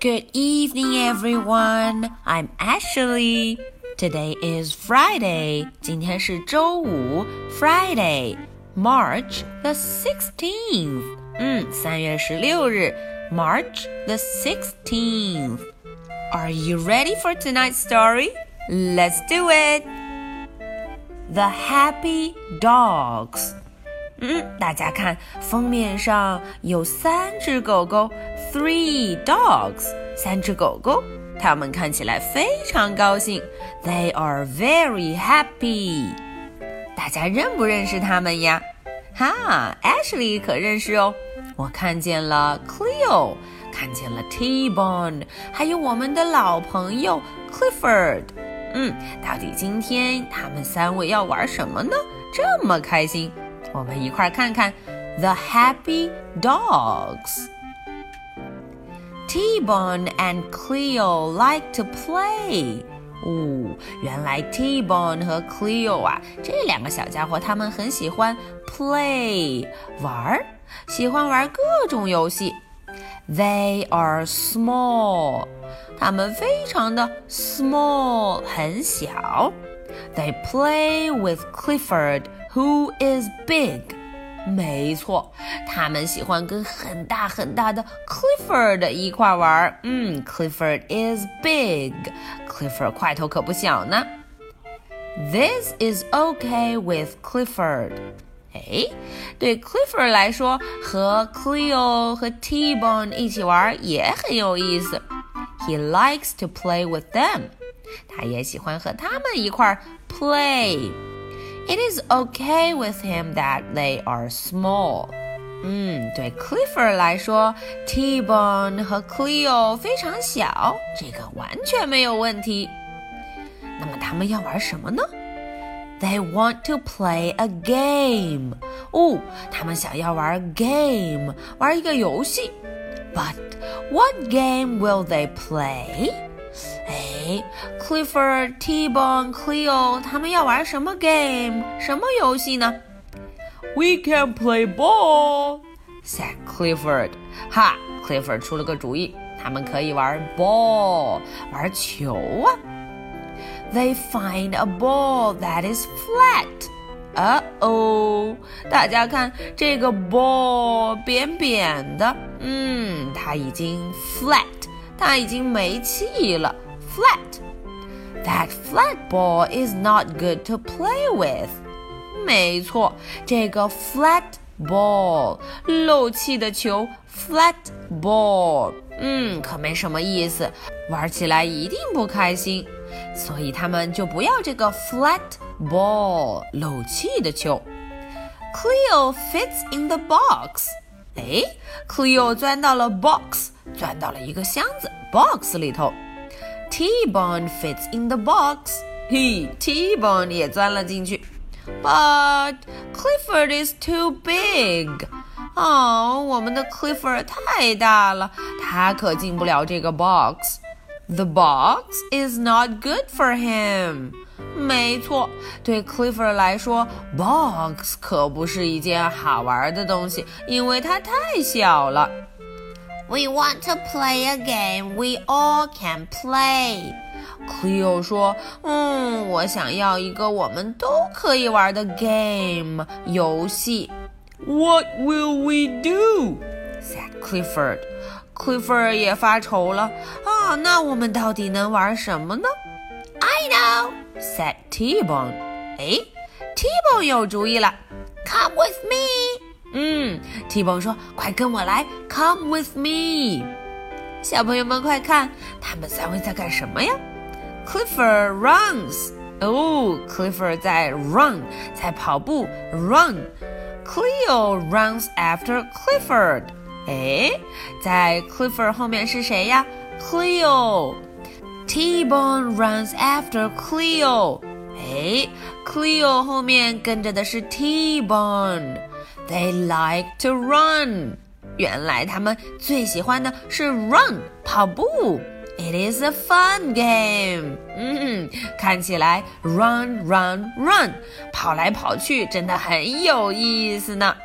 Good evening, everyone. I'm Ashley. Today is Friday. 今天是周五，Friday, March the sixteenth. 嗯，三月十六日，March the sixteenth. Are you ready for tonight's story? Let's do it. The Happy Dogs. 嗯，大家看封面上有三只狗狗，three dogs，三只狗狗，它们看起来非常高兴，they are very happy。大家认不认识它们呀？哈，Ashley 可认识哦，我看见了 Cleo，看见了 T-Bone，还有我们的老朋友 Clifford。嗯，到底今天他们三位要玩什么呢？这么开心！我们一块儿看看 The Happy Dogs。T-Bone and Cleo like to play。哦，原来 T-Bone 和 Cleo 啊，这两个小家伙，他们很喜欢 play 玩儿，喜欢玩各种游戏。They are small，他们非常的 small，很小。 They play with Clifford who is big？没错，他们喜欢跟很大很大的 Clifford 一块玩。嗯，Clifford is big。Clifford 块头可不小呢。This is okay with Clifford。哎，对 Clifford 来说，和 Cleo 和 T-Bone 一起玩也很有意思。He likes to play with them。 他也喜欢和他们一块儿 play。it is okay with him that they are small. 嗯，对 Clifford 来说，T-Bone 和 Cleo 非常小，这个完全没有问题。那么他们要玩什么呢？They want to play a game. 哦，他们想要玩 game，玩一个游戏。But what game will they play? 哎，Clifford、T-Bone、Cleo 他们要玩什么 game？什么游戏呢？We can play ball," said Clifford. 哈，Clifford 出了个主意，他们可以玩 ball，玩球啊。They find a ball that is flat. 啊哦，大家看这个 ball 扁扁的，嗯，它已经 flat，它已经没气了。 flat. That flat ball is not good to play with. 没错，这个 flat ball 漏气的球 flat ball，嗯，可没什么意思，玩起来一定不开心。所以他们就不要这个 flat ball 漏气的球。Cleo fits in the box。哎，Cleo 钻到了 box，钻到了一个箱子 box 里头。 T-Bone fits in the box. He T-Bone 也钻了进去。But Clifford is too big. 哦，我们的 Clifford 太大了，他可进不了这个 box。The box is not good for him. 没错，对 Clifford 来说，box 可不是一件好玩的东西，因为它太小了。 we want to play a game we all can play. Cleo 说：“嗯，我想要一个我们都可以玩的 game 游戏。” What will we do? said Clifford. Clifford 也发愁了啊，那我们到底能玩什么呢？I know, said T-Bone. 哎，T-Bone 有主意了。Come with me. 嗯，T-Bone 说：“快跟我来，Come with me。”小朋友们快看，他们三位在干什么呀？Clifford runs。哦，Clifford 在 run，在跑步，run。Cleo runs after Clifford。哎，在 Clifford 后面是谁呀？Cleo。T-Bone runs after Cleo。哎，Cleo 后面跟着的是 T-Bone。They like to run。原来他们最喜欢的是 run 跑步。It is a fun game。嗯，看起来 run run run 跑来跑去真的很有意思呢。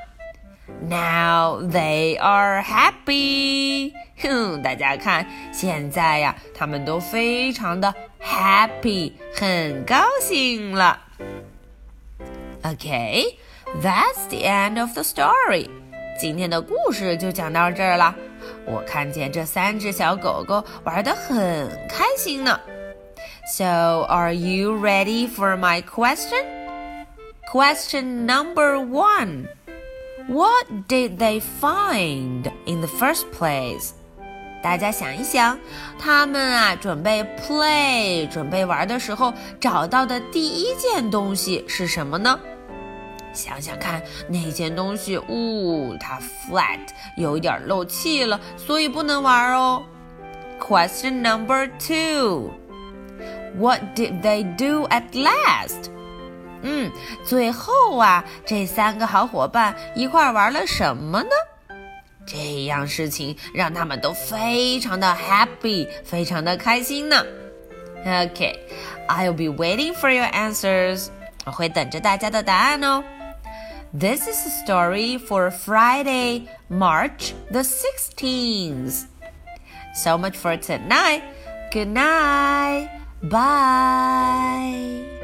Now they are happy。 哼，大家看，现在呀，他们都非常的 happy，很高兴了。Okay, that's the end of the story. 今天的故事就讲到这儿了。我看见这三只小狗狗玩得很开心呢。So, are you ready for my question? Question number one. What did they find in the first place? 大家想一想，他们啊准备 play 准备玩的时候找到的第一件东西是什么呢？ 想想看，那件东西，呜，它 flat 有一点漏气了，所以不能玩哦。Question number two. What did they do at last? 嗯，最后啊，这三个好伙伴一块玩了什么呢？这样事情让他们都非常的 happy，非常的开心呢。Okay, I'll be waiting for your answers. 我会等着大家的答案哦。This is a story for Friday, March the 16th. So much for tonight. Good night. Bye.